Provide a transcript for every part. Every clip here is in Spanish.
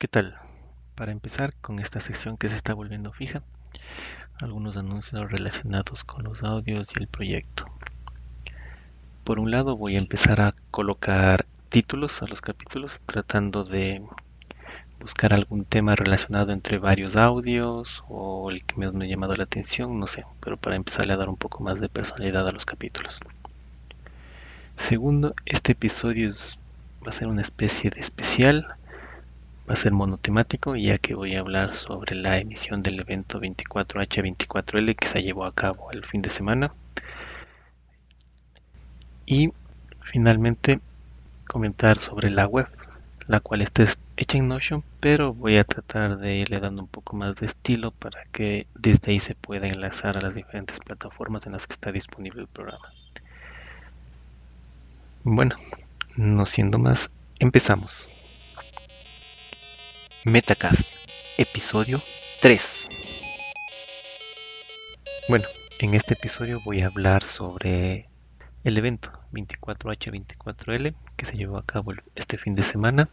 ¿Qué tal? Para empezar con esta sección que se está volviendo fija, algunos anuncios relacionados con los audios y el proyecto. Por un lado voy a empezar a colocar títulos a los capítulos tratando de buscar algún tema relacionado entre varios audios o el que me ha llamado la atención, no sé, pero para empezar a dar un poco más de personalidad a los capítulos. Segundo, este episodio va a ser una especie de especial, va a ser monotemático ya que voy a hablar sobre la emisión del evento 24H24L que se llevó a cabo el fin de semana. Y finalmente comentar sobre la web, la cual está hecha en Notion, pero voy a tratar de irle dando un poco más de estilo para que desde ahí se pueda enlazar a las diferentes plataformas en las que está disponible el programa. Bueno, no siendo más, empezamos. Metacast, episodio 3. Bueno, en este episodio voy a hablar sobre el evento 24H24L que se llevó a cabo este fin de semana,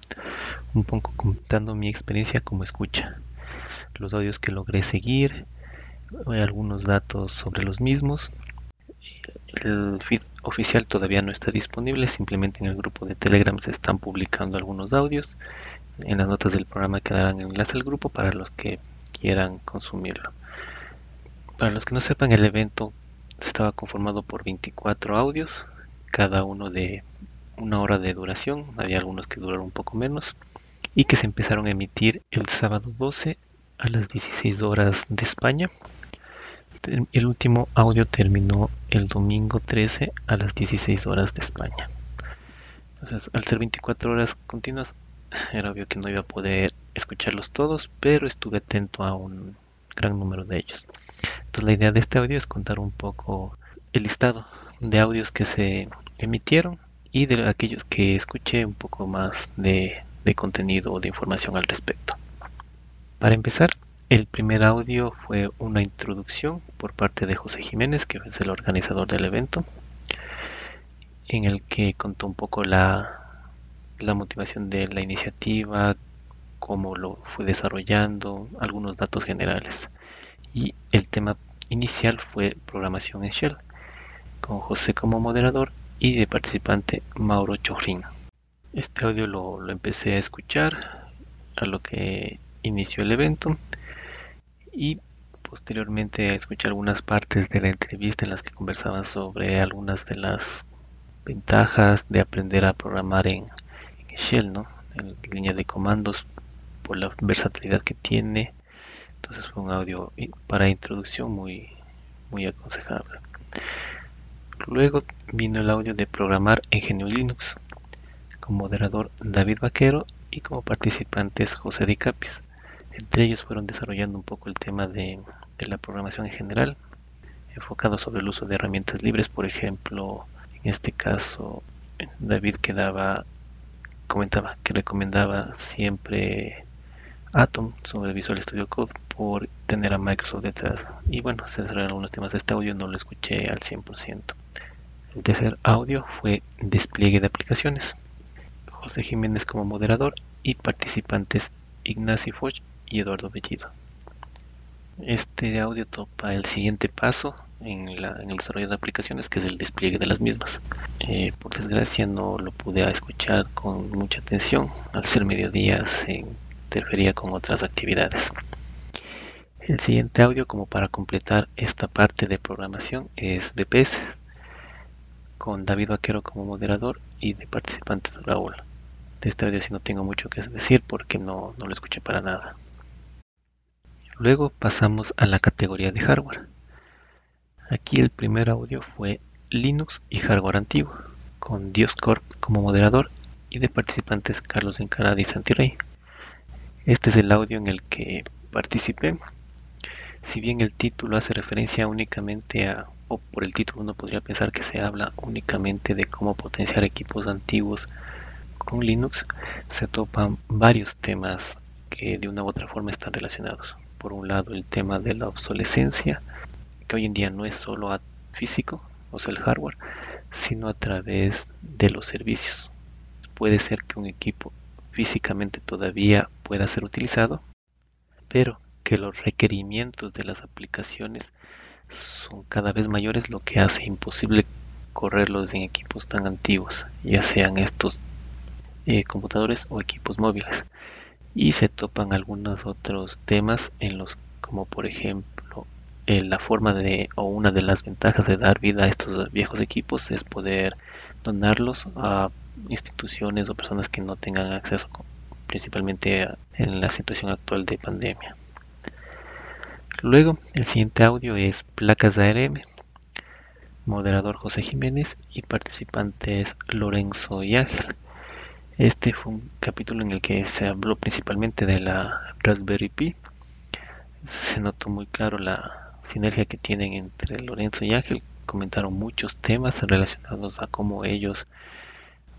un poco contando mi experiencia como escucha, los audios que logré seguir, algunos datos sobre los mismos. El oficial todavía no está disponible, simplemente en el grupo de Telegram se están publicando algunos audios. En las notas del programa quedarán enlace al grupo para los que quieran consumirlo. Para los que no sepan, el evento estaba conformado por 24 audios, cada uno de una hora de duración, había algunos que duraron un poco menos, y que se empezaron a emitir el sábado 12 a las 16 horas de España. El último audio terminó el domingo 13 a las 16 horas de España. Entonces, al ser 24 horas continuas, era obvio que no iba a poder escucharlos todos, pero estuve atento a un gran número de ellos. Entonces, la idea de este audio es contar un poco el listado de audios que se emitieron y de aquellos que escuché un poco más de, contenido o de información al respecto. Para empezar, el primer audio fue una introducción por parte de José Jiménez, que es el organizador del evento, en el que contó un poco la, la motivación de la iniciativa, cómo lo fue desarrollando, algunos datos generales. Y el tema inicial fue programación en Shell, con José como moderador y de participante Mauro Chorrín. Este audio lo, empecé a escuchar a lo que inició el evento y posteriormente a escuchar algunas partes de la entrevista en las que conversaban sobre algunas de las ventajas de aprender a programar en, Shell, ¿no? en línea de comandos por la versatilidad que tiene. Entonces fue un audio para introducción muy, muy aconsejable. Luego vino el audio de programar en GNU Linux, como moderador David Vaquero y como participantes José Di Capis. Entre ellos fueron desarrollando un poco el tema de, la programación en general, enfocado sobre el uso de herramientas libres, por ejemplo, en este caso David quedaba comentaba que recomendaba siempre Atom sobre Visual Studio Code por tener a Microsoft detrás. Y bueno, se cerraron algunos temas de este audio, no lo escuché al 100%. El tercer audio fue despliegue de aplicaciones. José Jiménez como moderador y participantes Ignacio Foch y Eduardo Bellido. Este audio topa el siguiente paso en, el desarrollo de aplicaciones, que es el despliegue de las mismas. Eh, por desgracia no lo pude escuchar con mucha atención. Al ser mediodía se interfería con otras actividades. El siguiente audio, como para completar esta parte de programación, es BPS, con David Vaquero como moderador y de participantes Raúl. De este audio sí no tengo mucho que decir porque no, no lo escuché para nada. Luego pasamos a la categoría de hardware. Aquí el primer audio fue Linux y hardware antiguo, con Dioscorp como moderador y de participantes Carlos Encarada y Santirrey. Este es el audio en el que participé. Si bien el título hace referencia únicamente a o por el título uno podría pensar que se habla únicamente de cómo potenciar equipos antiguos con Linux, se topan varios temas que de una u otra forma están relacionados. Por un lado, el tema de la obsolescencia, que hoy en día no es solo físico, o sea, el hardware, sino a través de los servicios. Puede ser que un equipo físicamente todavía pueda ser utilizado, pero que los requerimientos de las aplicaciones son cada vez mayores, lo que hace imposible correrlos en equipos tan antiguos, ya sean estos eh, computadores o equipos móviles. Y se topan algunos otros temas en los como por ejemplo eh, la forma de o una de las ventajas de dar vida a estos viejos equipos es poder donarlos a instituciones o personas que no tengan acceso principalmente en la situación actual de pandemia. Luego, el siguiente audio es placas ARM, moderador José Jiménez y participantes Lorenzo y Ángel. Este fue un capítulo en el que se habló principalmente de la Raspberry Pi. Se notó muy claro la sinergia que tienen entre Lorenzo y Ángel. Comentaron muchos temas relacionados a cómo ellos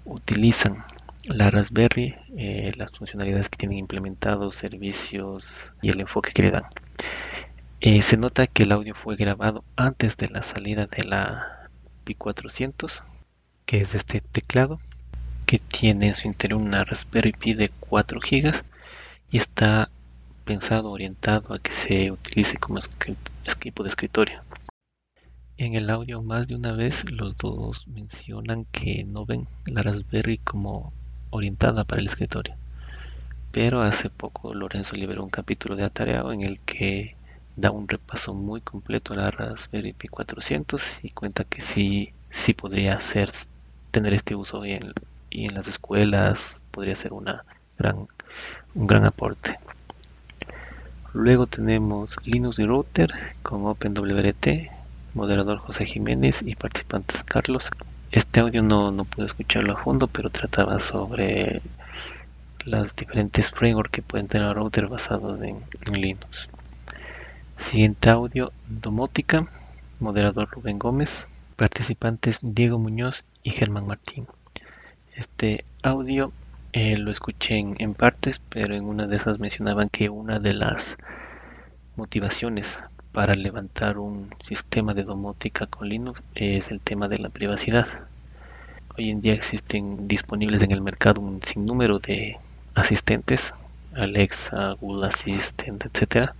utilizan la Raspberry, eh, las funcionalidades que tienen implementados, servicios y el enfoque que le dan. Eh, se nota que el audio fue grabado antes de la salida de la Pi 400, que es este teclado, que tiene en su interior una Raspberry Pi de 4 GB y está pensado, orientado a que se utilice como equipo de escritorio. En el audio más de una vez los dos mencionan que no ven la Raspberry como orientada para el escritorio. Pero hace poco Lorenzo liberó un capítulo de Atareado en el que da un repaso muy completo a la Raspberry Pi 400 y cuenta que sí, sí podría ser tener este uso y en, y en las escuelas podría ser una gran, un gran aporte. Luego tenemos Linux y Router con OpenWRT, moderador José Jiménez y participantes Carlos. Este audio no, no pude escucharlo a fondo, pero trataba sobre las diferentes frameworks que pueden tener router basados en Linux. Siguiente audio, Domótica, moderador Rubén Gómez, participantes Diego Muñoz y Germán Martín. Este audio eh, lo escuché en, partes, pero en una de esas mencionaban que una de las motivaciones para levantar un sistema de domótica con Linux es el tema de la privacidad. Hoy en día existen disponibles en el mercado un sinnúmero de asistentes, Alexa, Google Assistant, etcétera,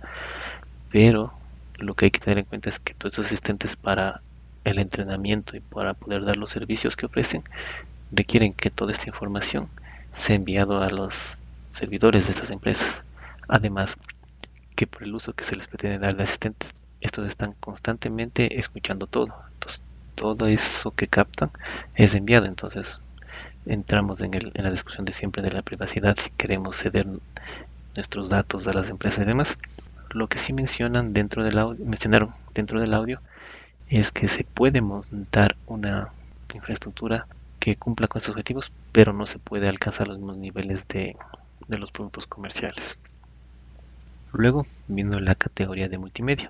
pero lo que hay que tener en cuenta es que todos esos asistentes para el entrenamiento y para poder dar los servicios que ofrecen requieren que toda esta información sea enviado a los servidores de estas empresas. Además, que por el uso que se les pretende dar de asistentes, estos están constantemente escuchando todo. Entonces, todo eso que captan es enviado. Entonces, entramos en, en la discusión de siempre de la privacidad si queremos ceder nuestros datos a las empresas y demás lo que sí mencionan dentro del audio, mencionaron dentro del audio es que se puede montar una infraestructura que cumpla con estos objetivos, pero no se puede alcanzar los mismos niveles de, de los productos comerciales. Luego vino la categoría de multimedia,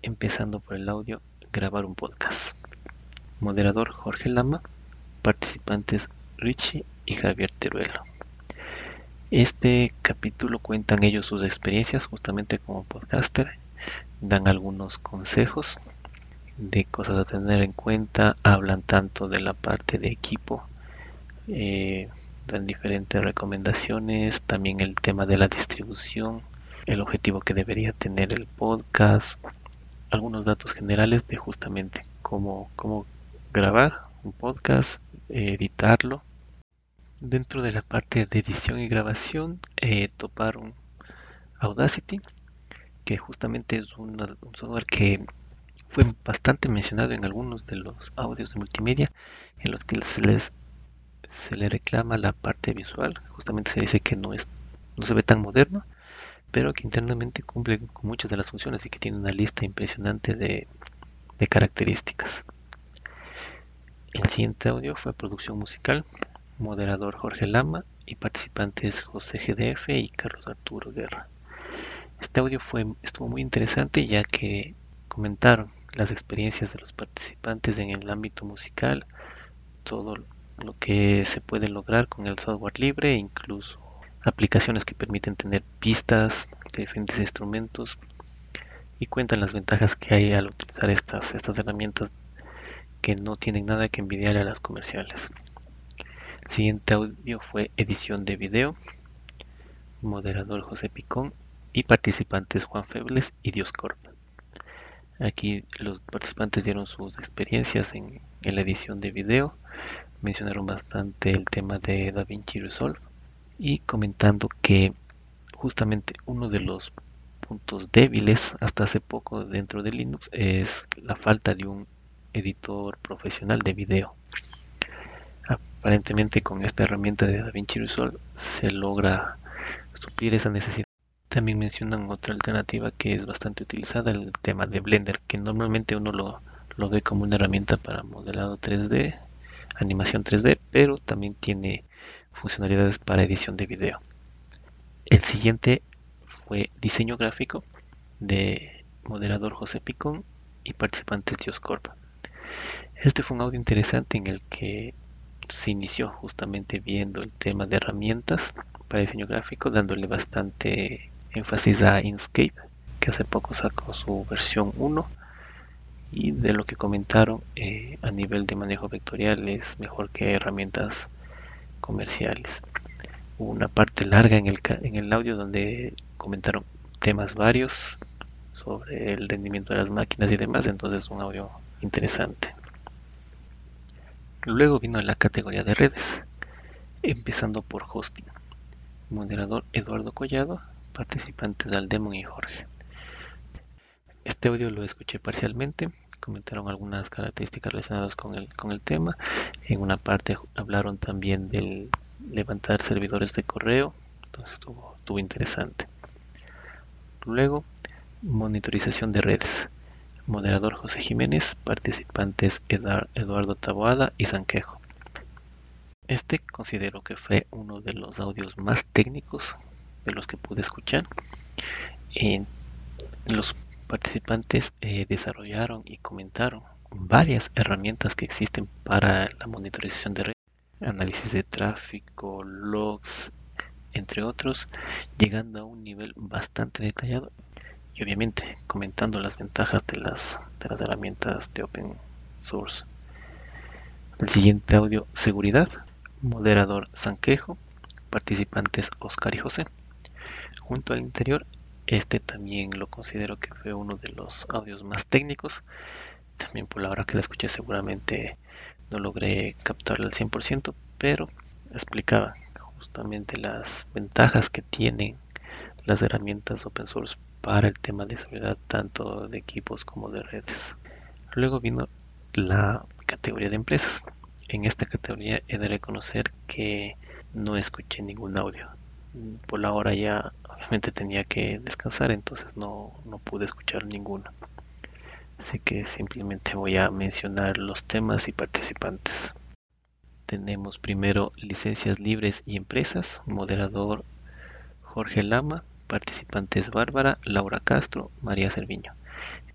empezando por el audio, grabar un podcast. Moderador Jorge Lama, participantes Richie y Javier Teruelo. Este capítulo cuentan ellos sus experiencias justamente como podcaster, dan algunos consejos de cosas a tener en cuenta, hablan tanto de la parte de equipo, eh, dan diferentes recomendaciones, también el tema de la distribución, el objetivo que debería tener el podcast, algunos datos generales de justamente cómo, cómo grabar un podcast, editarlo. Dentro de la parte de edición y grabación eh, toparon Audacity, que justamente es un software que fue bastante mencionado en algunos de los audios de multimedia en los que se les se le reclama la parte visual justamente se dice que no es no se ve tan moderno pero que internamente cumple con muchas de las funciones y que tiene una lista impresionante de, de características el siguiente audio fue producción musical moderador Jorge Lama y participantes José GDF y Carlos Arturo Guerra. Este audio fue, estuvo muy interesante ya que comentaron las experiencias de los participantes en el ámbito musical, todo lo que se puede lograr con el software libre, incluso aplicaciones que permiten tener pistas de diferentes instrumentos y cuentan las ventajas que hay al utilizar estas, estas herramientas que no tienen nada que envidiarle a las comerciales. El siguiente audio fue edición de video, moderador José Picón y participantes Juan Febles y Dioscorp. Aquí los participantes dieron sus experiencias en, la edición de video, mencionaron bastante el tema de DaVinci Resolve y comentando que justamente uno de los puntos débiles hasta hace poco dentro de Linux es la falta de un editor profesional de video. Aparentemente con esta herramienta de DaVinci Resolve se logra suplir esa necesidad. También mencionan otra alternativa que es bastante utilizada, el tema de Blender, que normalmente uno lo, lo ve como una herramienta para modelado 3D, animación 3D, pero también tiene funcionalidades para edición de video. El siguiente fue diseño gráfico de moderador José Picón y participantes Dioscorp. Este fue un audio interesante en el que se inició justamente viendo el tema de herramientas para diseño gráfico, dándole bastante énfasis a Inkscape, que hace poco sacó su versión 1 y de lo que comentaron eh, a nivel de manejo vectorial es mejor que herramientas comerciales. Hubo una parte larga en el, en el audio donde comentaron temas varios sobre el rendimiento de las máquinas y demás, entonces un audio interesante. Luego vino la categoría de redes, empezando por hosting. Moderador Eduardo Collado, participantes Aldemon y Jorge. Este audio lo escuché parcialmente, comentaron algunas características relacionadas con el, con el tema. En una parte hablaron también del levantar servidores de correo, entonces estuvo, estuvo interesante. Luego, monitorización de redes. Moderador José Jiménez, participantes Eduardo Taboada y Sanquejo. Este considero que fue uno de los audios más técnicos de los que pude escuchar. En los participantes eh, desarrollaron y comentaron varias herramientas que existen para la monitorización de redes, análisis de tráfico, logs, entre otros, llegando a un nivel bastante detallado y obviamente comentando las ventajas de las, de las herramientas de open source. El siguiente audio, seguridad, moderador Sanquejo, participantes Oscar y José. Junto al interior este también lo considero que fue uno de los audios más técnicos. También por la hora que la escuché seguramente no logré captarlo al 100%, pero explicaba justamente las ventajas que tienen las herramientas open source para el tema de seguridad tanto de equipos como de redes. Luego vino la categoría de empresas. En esta categoría he de reconocer que no escuché ningún audio. Por la hora ya obviamente tenía que descansar, entonces no, no pude escuchar ninguno. Así que simplemente voy a mencionar los temas y participantes. Tenemos primero licencias libres y empresas, moderador Jorge Lama, participantes Bárbara, Laura Castro, María Cerviño.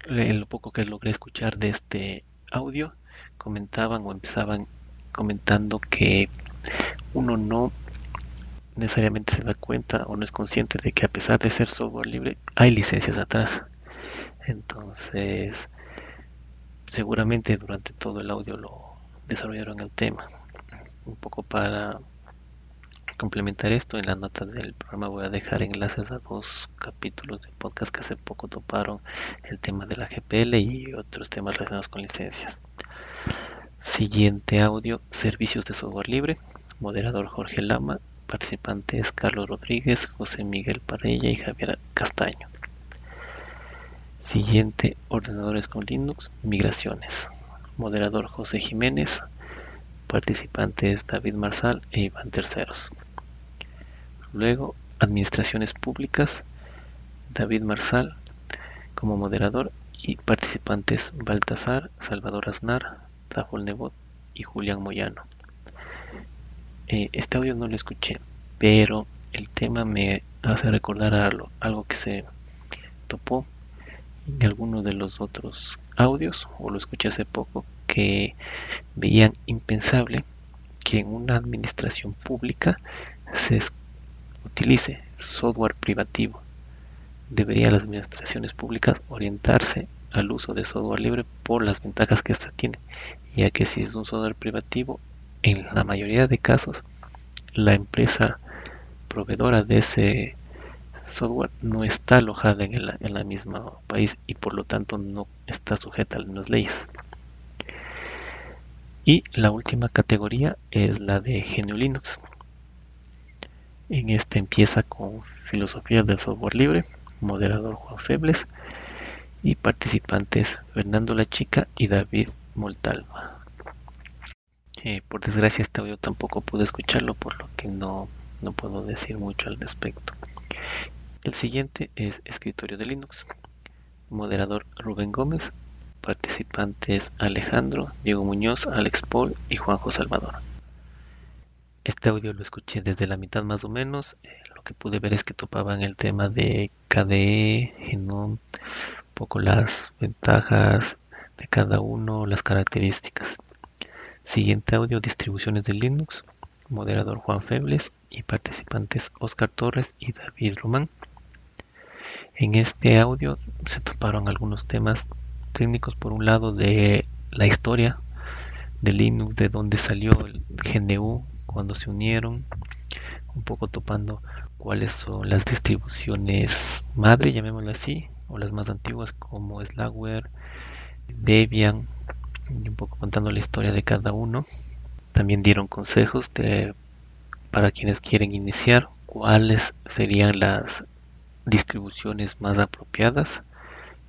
En lo poco que logré escuchar de este audio, comentaban o empezaban comentando que uno no necesariamente se da cuenta o no es consciente de que a pesar de ser software libre hay licencias atrás. Entonces, seguramente durante todo el audio lo desarrollaron el tema. Un poco para complementar esto, en la nota del programa voy a dejar enlaces a dos capítulos de podcast que hace poco toparon el tema de la GPL y otros temas relacionados con licencias. Siguiente audio, servicios de software libre, moderador Jorge Lama, Participantes Carlos Rodríguez, José Miguel Parella y Javier Castaño. Siguiente, ordenadores con Linux, migraciones. Moderador José Jiménez. Participantes David Marsal e Iván Terceros. Luego, administraciones públicas, David Marsal como moderador y participantes Baltasar, Salvador Aznar, Tafol Nebot y Julián Moyano. Eh, este audio no lo escuché, pero el tema me hace recordar algo, algo que se topó en alguno de los otros audios, o lo escuché hace poco, que veían impensable que en una administración pública se utilice software privativo. Deberían las administraciones públicas orientarse al uso de software libre por las ventajas que ésta tiene, ya que si es un software privativo en la mayoría de casos la empresa proveedora de ese software no está alojada en el, en mismo país y por lo tanto no está sujeta a las leyes. Y la última categoría es la de GNU Linux. En este empieza con filosofía del software libre, moderador Juan Febles y participantes Fernando La Chica y David Moltalva. Eh, por desgracia este audio tampoco pude escucharlo, por lo que no, no puedo decir mucho al respecto. El siguiente es escritorio de Linux. Moderador Rubén Gómez. Participantes Alejandro, Diego Muñoz, Alex Paul y Juanjo Salvador. Este audio lo escuché desde la mitad más o menos. Eh, lo que pude ver es que topaban el tema de KDE, Genome, poco las ventajas de cada uno, las características. Siguiente audio, distribuciones de Linux, moderador Juan Febles y participantes Oscar Torres y David Román. En este audio se toparon algunos temas técnicos, por un lado de la historia de Linux, de dónde salió el GNU, cuando se unieron, un poco topando cuáles son las distribuciones madre, llamémoslo así, o las más antiguas como Slackware, Debian, y un poco contando la historia de cada uno. También dieron consejos de, para quienes quieren iniciar cuáles serían las distribuciones más apropiadas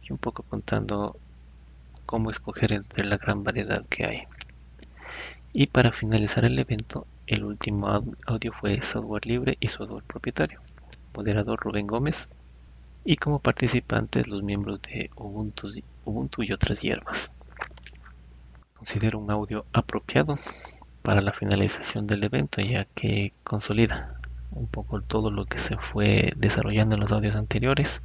y un poco contando cómo escoger entre la gran variedad que hay. Y para finalizar el evento, el último audio fue software libre y software propietario. Moderador Rubén Gómez, y como participantes los miembros de Ubuntu, y otras hierbas. Considero un audio apropiado para la finalización del evento ya que consolida un poco todo lo que se fue desarrollando en los audios anteriores,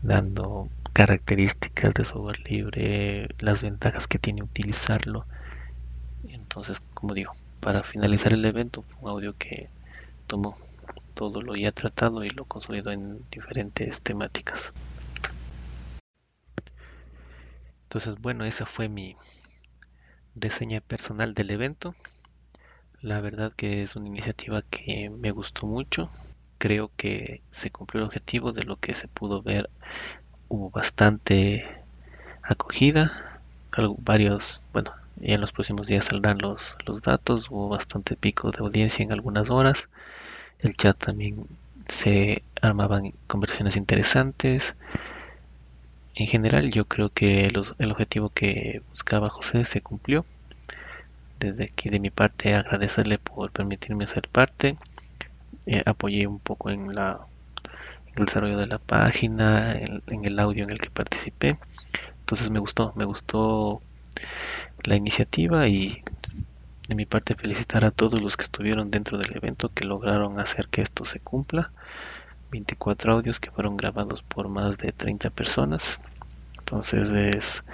dando características de software libre, las ventajas que tiene utilizarlo. Entonces, como digo, para finalizar el evento, un audio que tomó todo lo ya tratado y lo consolidó en diferentes temáticas. Entonces, bueno, esa fue mi reseña personal del evento. La verdad que es una iniciativa que me gustó mucho. Creo que se cumplió el objetivo de lo que se pudo ver. Hubo bastante acogida. Varios, bueno, y en los próximos días saldrán los, los datos. Hubo bastante pico de audiencia en algunas horas el chat también se armaban conversaciones interesantes. En general yo creo que el objetivo que buscaba José se cumplió. Desde aquí de mi parte agradecerle por permitirme ser parte. Eh, apoyé un poco en, la, el desarrollo de la página, en el audio en el que participé. Entonces me gustó, me gustó la iniciativa y de mi parte felicitar a todos los que estuvieron dentro del evento que lograron hacer que esto se cumpla. 24 audios que fueron grabados por más de 30 personas. Entonces es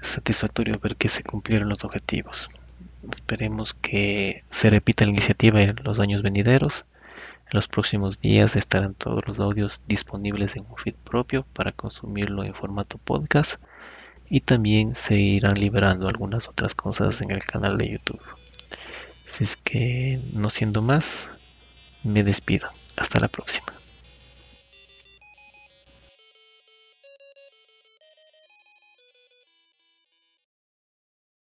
satisfactorio ver que se cumplieron los objetivos. Esperemos que se repita la iniciativa en los años venideros. En los próximos días estarán todos los audios disponibles en un feed propio para consumirlo en formato podcast y también se irán liberando algunas otras cosas en el canal de YouTube. Así es que no siendo más, me despido. Hasta la próxima.